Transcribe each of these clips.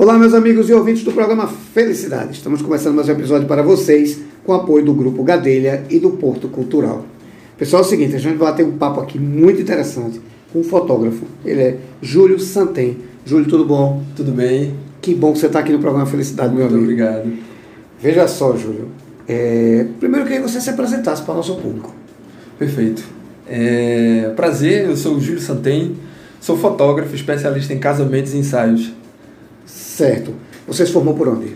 Olá, meus amigos e ouvintes do programa Felicidade. Estamos começando mais um episódio para vocês com apoio do Grupo Gadelha e do Porto Cultural. Pessoal, é o seguinte, a gente vai ter um papo aqui muito interessante com um fotógrafo. Ele é Júlio Santem. Júlio, tudo bom? Tudo bem. Que bom que você está aqui no programa Felicidade, muito meu amigo. Muito obrigado. Veja só, Júlio. É... Primeiro, eu queria que você se apresentasse para o nosso público. Perfeito. É... Prazer, eu sou o Júlio Santem, sou fotógrafo, especialista em casamentos e ensaios. Certo. Você se formou por onde?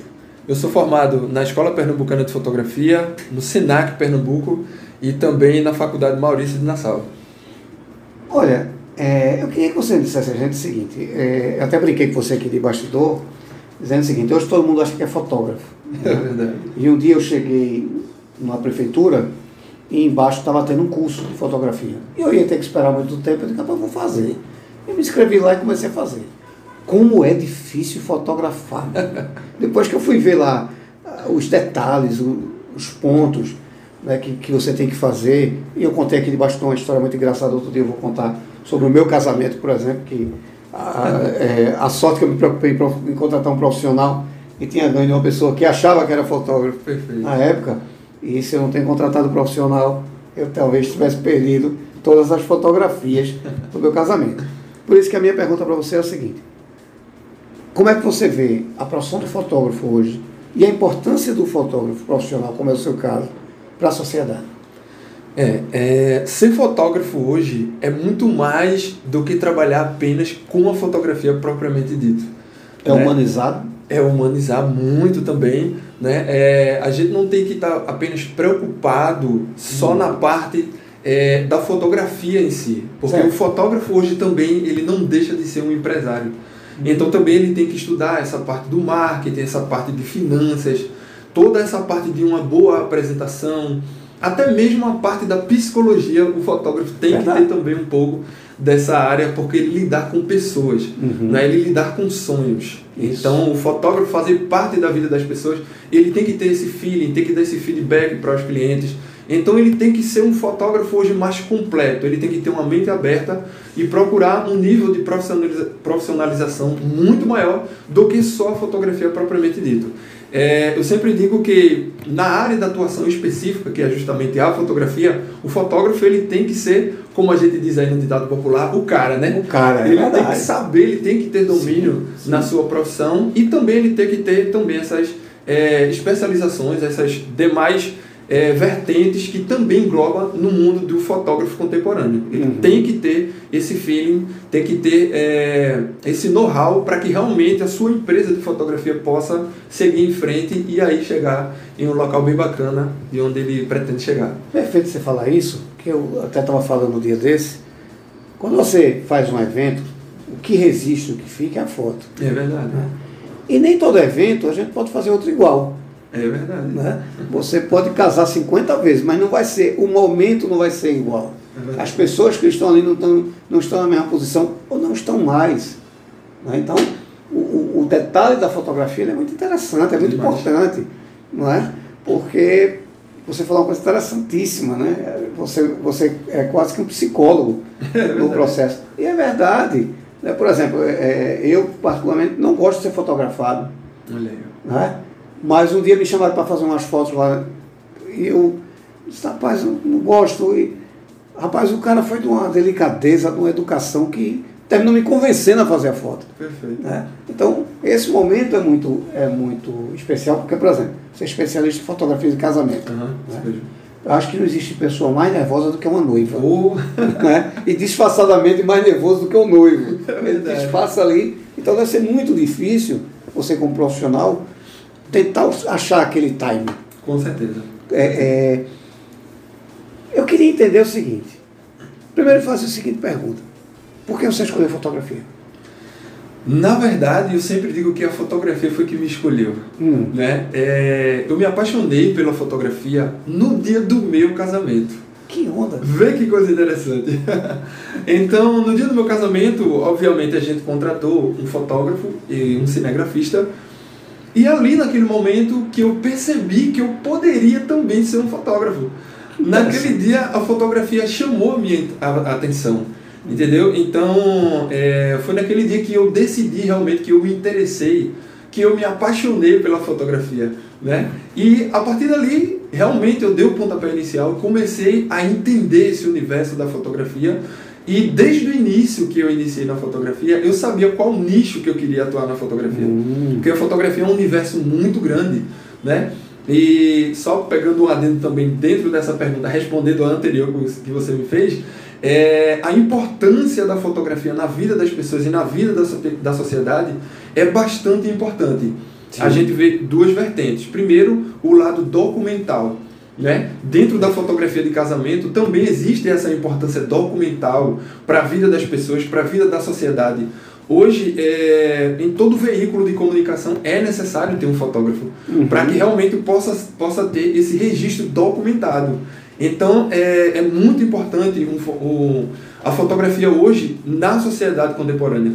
Eu sou formado na Escola Pernambucana de Fotografia, no SENAC Pernambuco e também na Faculdade Maurício de Nassau. Olha, é, eu queria que você dissesse a gente o seguinte, é, eu até brinquei com você aqui de bastidor, dizendo o seguinte, hoje todo mundo acha que é fotógrafo. Né? É verdade. E um dia eu cheguei numa prefeitura e embaixo estava tendo um curso de fotografia. E eu ia ter que esperar muito tempo, eu disse, eu vou fazer. Eu me inscrevi lá e comecei a fazer. Como é difícil fotografar. Depois que eu fui ver lá ah, os detalhes, os pontos né, que, que você tem que fazer, e eu contei aqui de bastão uma história muito engraçada, outro dia eu vou contar sobre o meu casamento, por exemplo, que a, é, a sorte que eu me preocupei em contratar um profissional e tinha ganho de uma pessoa que achava que era fotógrafo Perfeito. na época, e se eu não tenho contratado um profissional, eu talvez tivesse perdido todas as fotografias do meu casamento. Por isso que a minha pergunta para você é a seguinte: como é que você vê a profissão do fotógrafo hoje e a importância do fotógrafo profissional, como é o seu caso, para a sociedade? É, é, ser fotógrafo hoje é muito mais do que trabalhar apenas com a fotografia propriamente dito. É né? humanizado? É humanizar muito também. Né? É, a gente não tem que estar tá apenas preocupado só hum. na parte é, da fotografia em si. Porque certo. o fotógrafo hoje também ele não deixa de ser um empresário. Então também ele tem que estudar essa parte do marketing, essa parte de finanças, toda essa parte de uma boa apresentação, até mesmo a parte da psicologia, o fotógrafo tem Verdade. que ter também um pouco dessa área, porque ele lidar com pessoas, uhum. né? ele lidar com sonhos. Isso. Então, o fotógrafo fazer parte da vida das pessoas, ele tem que ter esse feeling, tem que dar esse feedback para os clientes. Então, ele tem que ser um fotógrafo hoje mais completo, ele tem que ter uma mente aberta e procurar um nível de profissionalização muito maior do que só a fotografia propriamente dito. É, eu sempre digo que na área da atuação específica, que é justamente a fotografia, o fotógrafo ele tem que ser, como a gente diz aí no ditado popular, o cara, né? O cara, é Ele tem que saber, ele tem que ter domínio sim, sim. na sua profissão e também ele tem que ter também essas é, especializações, essas demais é, vertentes que também engloba no mundo do fotógrafo contemporâneo. Ele uhum. tem que ter esse feeling, tem que ter é, esse know-how para que realmente a sua empresa de fotografia possa seguir em frente e aí chegar em um local bem bacana de onde ele pretende chegar. Perfeito você falar isso, que eu até estava falando no dia desse. Quando você faz um evento, o que resiste, o que fica é a foto. É verdade. Né? E nem todo evento a gente pode fazer outro igual. É verdade. Né? Você pode casar 50 vezes, mas não vai ser, o momento não vai ser igual. É As pessoas que estão ali não estão, não estão na mesma posição ou não estão mais. Né? Então, o, o, detalhe da fotografia é muito interessante, é muito importante, não é? Porque você falou uma coisa interessantíssima, né? Você, você é quase que um psicólogo é no processo. E é verdade. Né? Por exemplo, é, eu particularmente não gosto de ser fotografado. Olha aí. Né? Mas um dia me chamaram para fazer umas fotos lá. E eu disse, rapaz, eu não gosto. E, rapaz, o cara foi de uma delicadeza, de uma educação que terminou me convencendo a fazer a foto. Perfeito. Né? Então, esse momento é muito, é muito especial, porque, por exemplo, você é especialista em fotografia de casamento. Uhum, né? Eu acho que não existe pessoa mais nervosa do que uma noiva. Oh. Né? E disfarçadamente mais nervoso do que o noivo. É Ele disfarça ali. Então deve ser muito difícil, você como profissional, tentar achar aquele time. Com certeza. É, é, eu queria entender o seguinte. Primeiro fazer a seguinte pergunta. Por que você escolheu fotografia? Na verdade, eu sempre digo que a fotografia foi que me escolheu. Hum. Né? É, eu me apaixonei pela fotografia no dia do meu casamento. Que onda! Vê que coisa interessante. então, no dia do meu casamento, obviamente a gente contratou um fotógrafo e um cinegrafista e ali naquele momento que eu percebi que eu poderia também ser um fotógrafo. Naquele dia a fotografia chamou a minha atenção, entendeu? Então é, foi naquele dia que eu decidi realmente que eu me interessei que eu me apaixonei pela fotografia, né? E a partir dali, realmente eu dei o pontapé inicial, comecei a entender esse universo da fotografia e desde o início que eu iniciei na fotografia, eu sabia qual nicho que eu queria atuar na fotografia. Hum. Porque a fotografia é um universo muito grande, né? E só pegando um adendo também dentro dessa pergunta, respondendo a anterior que você me fez, é, a importância da fotografia na vida das pessoas e na vida da, da sociedade é bastante importante. Sim. A gente vê duas vertentes. Primeiro, o lado documental. Né? Dentro da fotografia de casamento também existe essa importância documental para a vida das pessoas, para a vida da sociedade. Hoje, é, em todo veículo de comunicação é necessário ter um fotógrafo uhum. para que realmente possa, possa ter esse registro documentado. Então, é, é muito importante um, um, a fotografia hoje na sociedade contemporânea.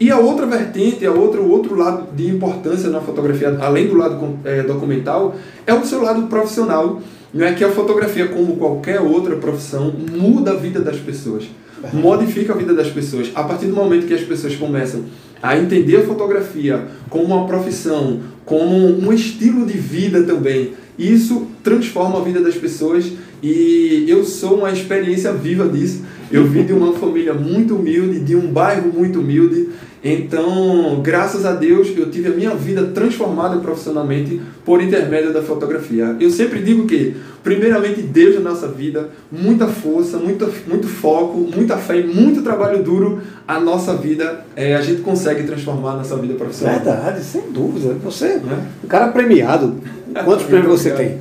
E a outra vertente, a outra, o outro lado de importância na fotografia, além do lado é, documental, é o seu lado profissional. Não é que a fotografia, como qualquer outra profissão, muda a vida das pessoas, modifica a vida das pessoas. A partir do momento que as pessoas começam a entender a fotografia como uma profissão, como um estilo de vida também, isso transforma a vida das pessoas e eu sou uma experiência viva disso. Eu vim de uma família muito humilde, de um bairro muito humilde. Então, graças a Deus, eu tive a minha vida transformada profissionalmente por intermédio da fotografia. Eu sempre digo que, primeiramente, Deus na nossa vida, muita força, muito, muito foco, muita fé e muito trabalho duro, a nossa vida, é, a gente consegue transformar a nossa vida profissional. Verdade, sem dúvida. Você é um cara premiado. Quantos prêmios você tem?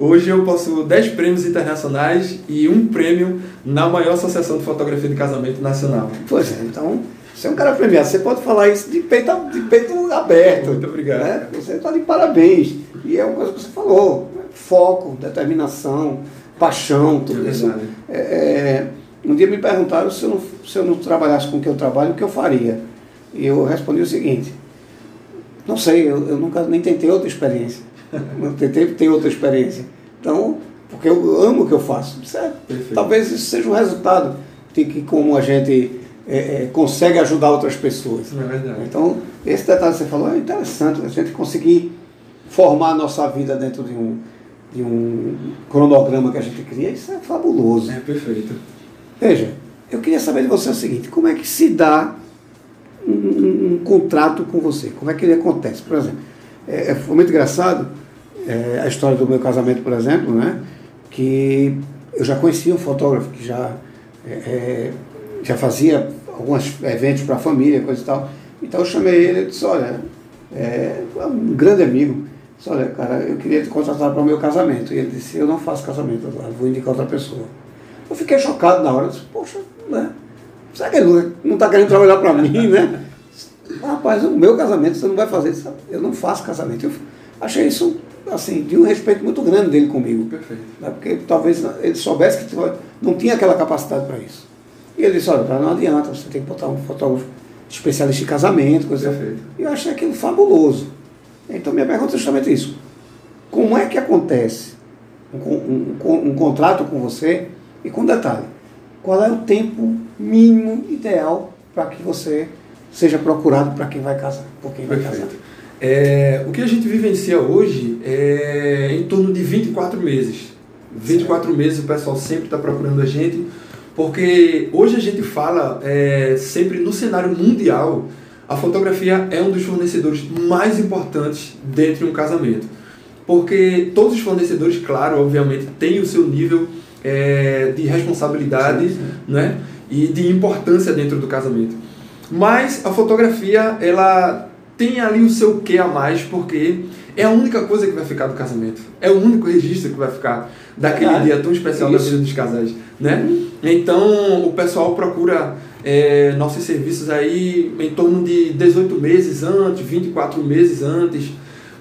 Hoje eu possuo 10 prêmios internacionais e um prêmio na maior associação de fotografia de casamento nacional. Pois é, então você é um cara premiado. Você pode falar isso de peito, de peito aberto. Muito obrigado. Né? Você está de parabéns. E é uma coisa que você falou: foco, determinação, paixão, tudo é isso. É, é, um dia me perguntaram se eu, não, se eu não trabalhasse com o que eu trabalho, o que eu faria. E eu respondi o seguinte: não sei, eu, eu nunca nem tentei outra experiência. Tentei ter outra experiência. Então, porque eu amo o que eu faço. Certo? Talvez isso seja um resultado de que como a gente é, é, consegue ajudar outras pessoas. É verdade. Então, esse detalhe que você falou é interessante, a gente conseguir formar a nossa vida dentro de um, de um cronograma que a gente cria, isso é fabuloso. É perfeito. Veja, eu queria saber de você o seguinte, como é que se dá um, um, um contrato com você? Como é que ele acontece? Por exemplo, é, é, foi muito engraçado é, a história do meu casamento, por exemplo, né? que eu já conhecia um fotógrafo que já, é, é já fazia alguns eventos para a família, coisa e tal. Então eu chamei ele e disse, olha, é um grande amigo, disse, olha, cara, eu queria te contratar para o meu casamento. E ele disse, eu não faço casamento agora, vou indicar outra pessoa. Eu fiquei chocado na hora, disse, poxa, né? Será que ele não está querendo trabalhar para mim, né? Rapaz, o meu casamento você não vai fazer, sabe? eu não faço casamento. Eu achei isso, assim, de um respeito muito grande dele comigo. Perfeito. Né? Porque talvez ele soubesse que não tinha aquela capacidade para isso. E ele disse, olha, não adianta, você tem que botar um fotógrafo especialista em casamento, coisa assim. Perfeito. E eu achei aquilo fabuloso. Então minha pergunta é justamente isso. Como é que acontece um, um, um contrato com você? E com detalhe, qual é o tempo mínimo ideal para que você seja procurado para quem vai casar, por quem vai Perfeito. casar. É, o que a gente vivencia hoje é em torno de 24 meses. 24 certo. meses o pessoal sempre está procurando a gente, porque hoje a gente fala é, sempre no cenário mundial, a fotografia é um dos fornecedores mais importantes dentro de um casamento. Porque todos os fornecedores, claro, obviamente, têm o seu nível é, de responsabilidade sim, sim. Né, e de importância dentro do casamento. Mas a fotografia, ela tem ali o seu quê a mais, porque é a única coisa que vai ficar do casamento. É o único registro que vai ficar daquele ah, dia tão especial isso. da vida dos casais, né? Então, o pessoal procura é, nossos serviços aí em torno de 18 meses antes, 24 meses antes,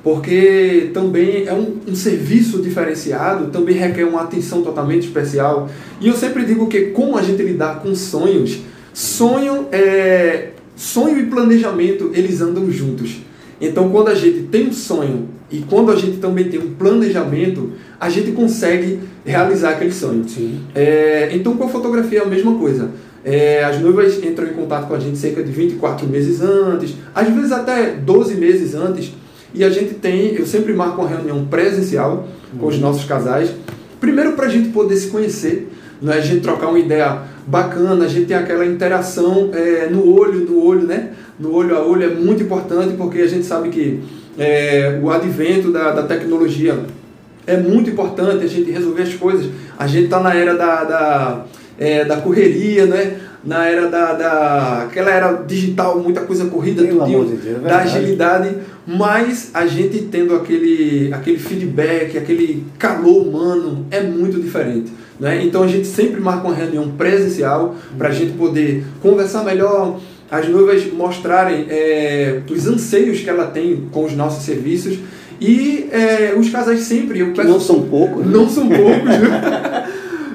porque também é um, um, serviço diferenciado, também requer uma atenção totalmente especial. E eu sempre digo que como a gente lidar com sonhos, Sonho, é, sonho e planejamento, eles andam juntos. Então, quando a gente tem um sonho e quando a gente também tem um planejamento, a gente consegue realizar aquele sonho. É, então, com a fotografia é a mesma coisa. É, as noivas entram em contato com a gente cerca de 24 meses antes, às vezes até 12 meses antes, e a gente tem, eu sempre marco uma reunião presencial com os nossos casais, primeiro para a gente poder se conhecer, né? a gente trocar uma ideia bacana, a gente tem aquela interação é, no olho, no olho, né? No olho a olho é muito importante porque a gente sabe que é, o advento da, da tecnologia é muito importante a gente resolver as coisas. A gente está na era da, da, é, da correria, né? na era da, da aquela era digital, muita coisa corrida, tudo, de Deus, é da agilidade, mas a gente tendo aquele, aquele feedback, aquele calor humano é muito diferente. Né? Então a gente sempre marca uma reunião presencial para a gente poder conversar melhor, as noivas mostrarem é, os anseios que ela tem com os nossos serviços e é, os casais sempre. Eu peço, não são poucos. Né? Não são poucos.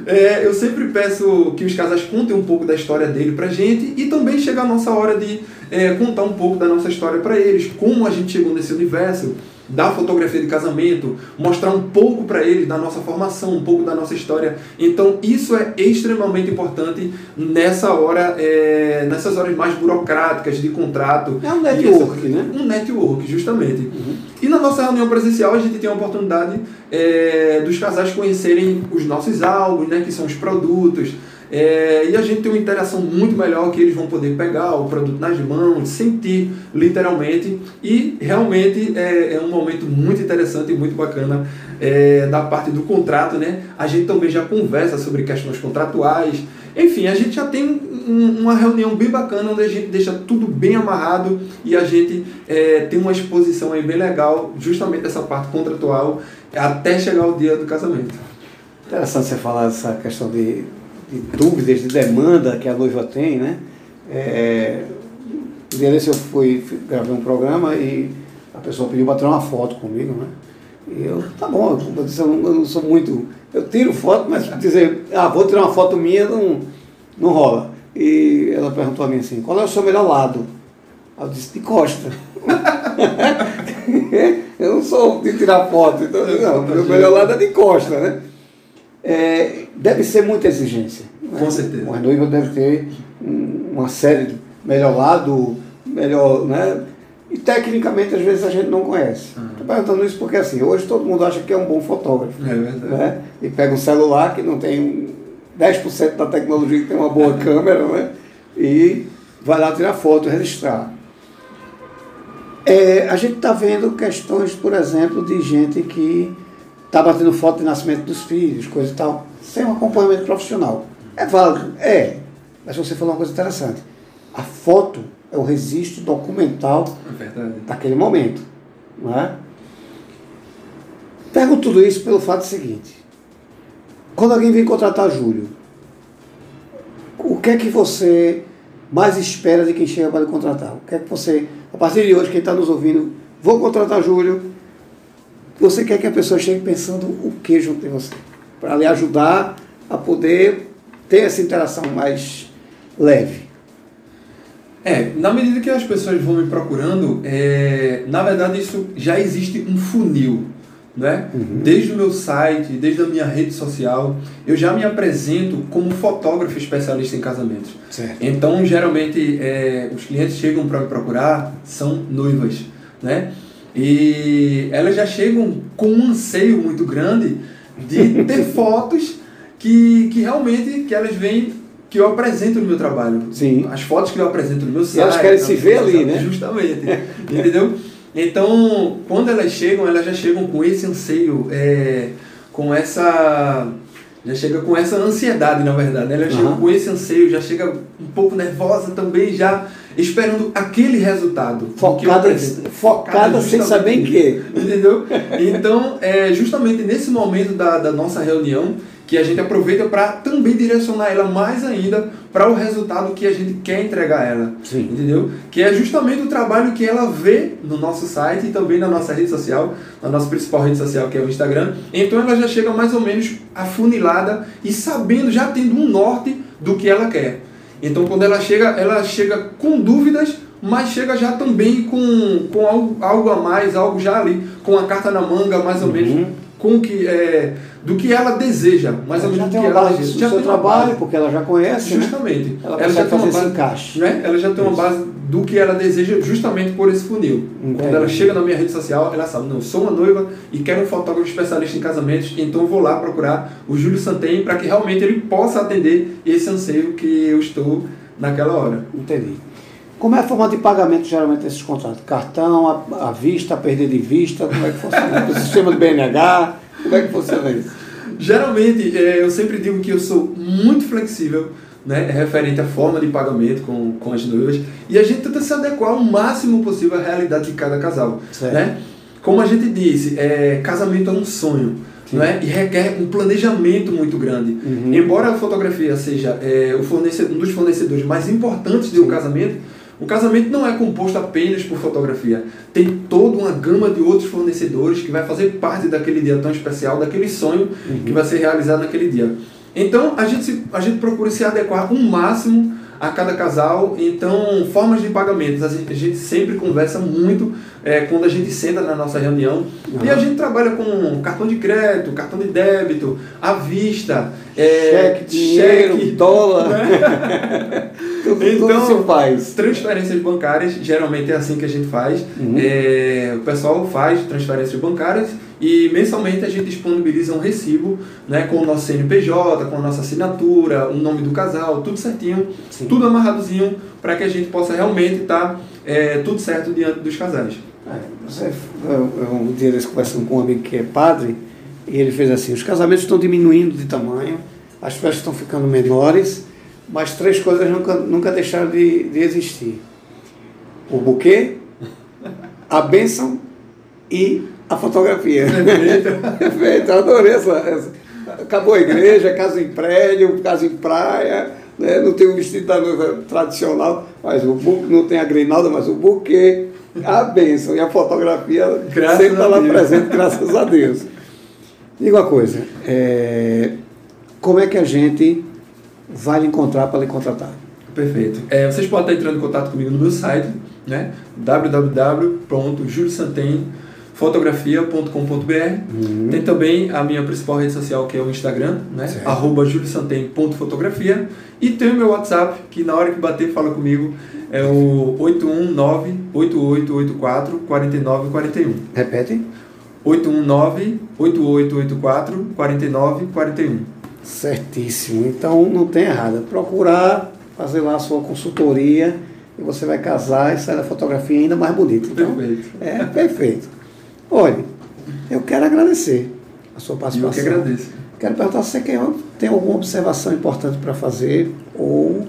é, eu sempre peço que os casais contem um pouco da história dele pra gente e também chega a nossa hora de é, contar um pouco da nossa história para eles, como a gente chegou nesse universo da fotografia de casamento, mostrar um pouco para eles da nossa formação, um pouco da nossa história. Então isso é extremamente importante nessa hora, é, nessas horas mais burocráticas de contrato. É um network, né? Um network, justamente. Uhum. E na nossa reunião presencial a gente tem a oportunidade é, dos casais conhecerem os nossos álbuns, né, que são os produtos. É, e a gente tem uma interação muito melhor que eles vão poder pegar o produto nas mãos, sentir literalmente. E realmente é, é um momento muito interessante e muito bacana é, da parte do contrato. Né? A gente também já conversa sobre questões contratuais. Enfim, a gente já tem um, uma reunião bem bacana onde a gente deixa tudo bem amarrado e a gente é, tem uma exposição aí bem legal, justamente dessa parte contratual, até chegar o dia do casamento. Interessante você falar essa questão de de dúvidas, de demanda que a noiva tem, né? É, um dia desse eu fui, gravei um programa e a pessoa pediu para tirar uma foto comigo, né? E eu, tá bom, eu, disse, eu, não, eu não sou muito. Eu tiro foto, mas dizer, ah, vou tirar uma foto minha, não, não rola. E ela perguntou a mim assim, qual é o seu melhor lado? Eu disse, de costa. eu não sou de tirar foto, então não, meu melhor lado é de costa, né? É, deve ser muita exigência. Né? Com certeza. Uma noiva deve ter uma série melhor lado, melhor, né? E tecnicamente às vezes a gente não conhece. Estou uhum. perguntando isso porque assim, hoje todo mundo acha que é um bom fotógrafo. É verdade. Né? E pega um celular que não tem 10% da tecnologia que tem uma boa câmera, né? E vai lá tirar foto, registrar. É, a gente está vendo questões, por exemplo, de gente que está batendo foto de nascimento dos filhos, coisa e tal, sem um acompanhamento profissional. É válido? É. Mas você falou uma coisa interessante. A foto é o registro documental é daquele momento. Não é? Pego tudo isso pelo fato seguinte. Quando alguém vem contratar Júlio, o que é que você mais espera de quem chega para lhe contratar? O que é que você, a partir de hoje, quem está nos ouvindo, vou contratar Júlio, você quer que a pessoa chegue pensando o que junto de você? Para lhe ajudar a poder ter essa interação mais leve. É, na medida que as pessoas vão me procurando, é, na verdade isso já existe um funil. Né? Uhum. Desde o meu site, desde a minha rede social, eu já me apresento como fotógrafo especialista em casamentos. Certo. Então, geralmente, é, os clientes chegam para me procurar, são noivas. Né? E elas já chegam com um anseio muito grande de ter fotos que, que realmente que elas veem que eu apresento no meu trabalho. Sim. As fotos que eu apresento no meu site. E elas querem se ver ali, né? Justamente. entendeu? Então, quando elas chegam, elas já chegam com esse anseio, é, com essa já chega com essa ansiedade, na verdade. Né? Ela uhum. chega com esse anseio, já chega um pouco nervosa também, já esperando aquele resultado. Focada, focada sem saber em quê. Entendeu? Então, é justamente nesse momento da, da nossa reunião que a gente aproveita para também direcionar ela mais ainda para o resultado que a gente quer entregar a ela. Sim. Entendeu? Que é justamente o trabalho que ela vê no nosso site e também na nossa rede social, na nossa principal rede social que é o Instagram. Então ela já chega mais ou menos afunilada e sabendo, já tendo um norte do que ela quer. Então quando ela chega, ela chega com dúvidas, mas chega já também com, com algo, algo a mais, algo já ali, com a carta na manga, mais ou uhum. menos, com que é, do que ela deseja, ou menos já tem que uma ela base do Já seu trabalho, base. porque ela já conhece, né? Justamente. Ela já consegue tem uma base, encaixe. né? Ela já tem uma base do que ela deseja justamente por esse funil. Entendi. Quando ela chega na minha rede social, ela sabe, não, sou uma noiva e quero um fotógrafo especialista em casamentos, então vou lá procurar o Júlio Santen para que realmente ele possa atender esse anseio que eu estou naquela hora. Entendi. Como é a forma de pagamento geralmente desses contratos? Cartão, à, vista, a perder de vista, como é que funciona? o sistema do BNH, como é que funciona isso? Geralmente, eh, eu sempre digo que eu sou muito flexível, né, referente à forma de pagamento com, com as noivas, e a gente tenta se adequar o máximo possível à realidade de cada casal. Certo. Né? Como a gente disse, é, casamento é um sonho. Né? E requer um planejamento muito grande. Uhum. Embora a fotografia seja é, o fornecedor, um dos fornecedores mais importantes de um Sim. casamento, o casamento não é composto apenas por fotografia. Tem toda uma gama de outros fornecedores que vai fazer parte daquele dia tão especial, daquele sonho Uhum. que vai ser realizado naquele dia. Então a gente, se- a gente procura se adequar o máximo a cada casal. Então, formas de pagamentos, a gente, a gente sempre conversa muito é, quando a gente senta na nossa reunião. E a Aham. gente trabalha com cartão de crédito, cartão de débito, à vista, é, cheque, dinheiro, cheque, dólar. tudo, tudo Então, se faz. Transferências bancárias, geralmente é assim que a gente faz. Uhum. É, o pessoal faz transferências bancárias e mensalmente a gente disponibiliza um recibo né, com o nosso CNPJ, com a nossa assinatura, o nome do casal, tudo certinho, Sim. tudo amarradozinho para que a gente possa realmente estar tudo certo diante dos casais. É, você, eu, eu, um dia desse conversando com um amigo que é padre, e ele fez assim, os casamentos estão diminuindo de tamanho, as festas estão ficando menores, mas três coisas nunca, nunca deixaram de, de existir. O buquê, a bênção e a fotografia. Perfeito, eu adorei essa, essa. Acabou a igreja, casa em prédio, casa em praia, né? não tem o vestido da noiva tradicional, mas o buquê, não tem a grinalda, mas o buquê, a bênção e a fotografia Graças sempre está lá presente, graças a Deus. Diga uma coisa, é, como é que a gente vai lhe encontrar para lhe contratar? Perfeito. É, vocês podem estar entrando em contato comigo no meu site, né? www.juliosantem.fotografia.com.br Tem também a minha principal rede social, que é o Instagram, né? Certo. Arroba juliosantem.fotografia E tem o meu WhatsApp, que na hora que bater, fala comigo, é o 819-8884-4941. Repete. 819-8884-4941. Certíssimo. Então não tem errado. Procurar fazer lá a sua consultoria e você vai casar e sair da fotografia ainda mais bonita. Então, Perfeito. é perfeito. Olha, eu quero agradecer a sua E eu participação. que agradeço. Quero perguntar se você quer- tem alguma observação importante para fazer ou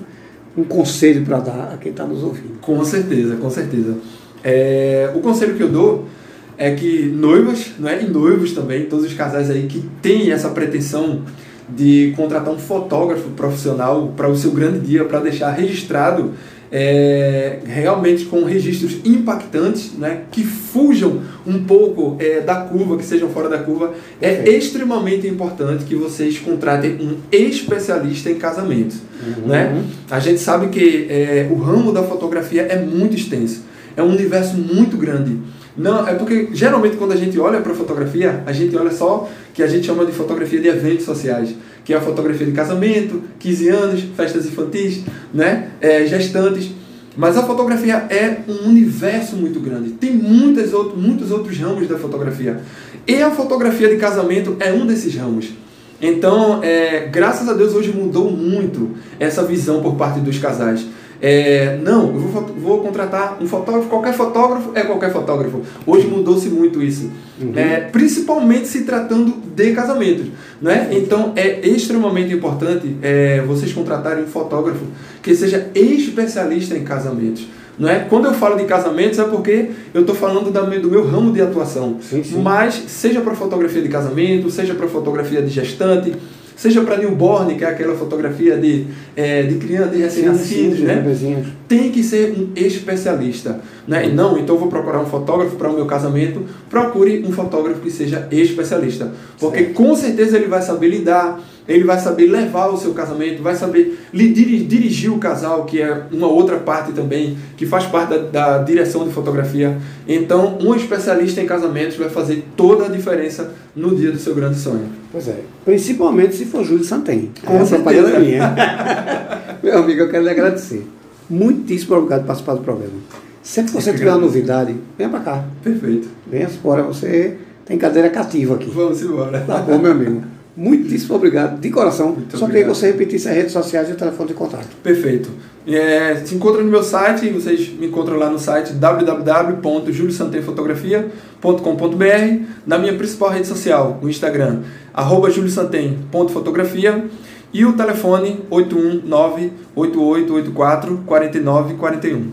um conselho para dar a quem está nos ouvindo. Com certeza, com certeza. É, o conselho que eu dou é que noivas, não é? e noivos também, todos os casais aí que têm essa pretensão de contratar um fotógrafo profissional para o seu grande dia, para deixar registrado é, realmente com registros impactantes, né, que fujam um pouco é, da curva, que sejam fora da curva, é extremamente importante que vocês contratem um especialista em casamentos. Né? A gente sabe que é, o ramo da fotografia é muito extenso, é um universo muito grande. Não, é porque geralmente quando a gente olha para fotografia, a gente olha só que a gente chama de fotografia de eventos sociais, que é a fotografia de casamento, 15 anos, festas infantis, né? É, gestantes. Mas a fotografia é um universo muito grande. Tem muitas outro, muitos outros ramos da fotografia. E a fotografia de casamento é um desses ramos. Então, é, graças a Deus, hoje mudou muito essa visão por parte dos casais. É, não, eu vou, vou contratar um fotógrafo, qualquer fotógrafo é qualquer fotógrafo. Hoje mudou-se muito isso. É, principalmente se tratando de casamentos. Né? Então é extremamente importante é, vocês contratarem um fotógrafo que seja especialista em casamentos. Não é? Quando eu falo de casamentos é porque eu estou falando da, do meu ramo de atuação. Sim, sim. Mas seja para fotografia de casamento, seja para fotografia de gestante, seja para newborn, que é aquela fotografia de, é, de criança, de recém-nascidos, né? bebezinhos. tem que ser um especialista. Né? E não, então vou procurar um fotógrafo para o meu casamento. Procure um fotógrafo que seja especialista. Porque Certo. com certeza ele vai saber lidar ele vai saber levar o seu casamento, vai saber dirigir o casal, que é uma outra parte também, que faz parte da, da, direção de fotografia. Então, um especialista em casamentos vai fazer toda a diferença no dia do seu grande sonho. Pois é, principalmente se for Júlio Santen. Com Essa certeza. minha. Meu amigo, eu quero lhe agradecer. Muitíssimo obrigado por participar do programa. Sempre que você tiver uma novidade, venha para cá. Perfeito. Venha embora, você tem cadeira cativa aqui. Vamos embora. Tá bom, meu amigo. Muitíssimo obrigado, de coração. Muito Só queria que você repetisse as redes sociais e o telefone de contato. Perfeito. É, se encontra no meu site, vocês me encontram lá no site www.juliosantemfotografia.com.br Na minha principal rede social, o Instagram, arroba juliosantem.fotografia e o telefone 819 8884 4941.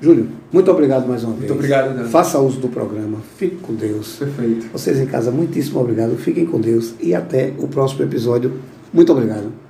Júlio, muito obrigado mais uma muito vez. Muito obrigado. Faça uso do programa. Fique com Deus. Perfeito. Vocês em casa, muitíssimo obrigado. Fiquem com Deus e até o próximo episódio. Muito obrigado.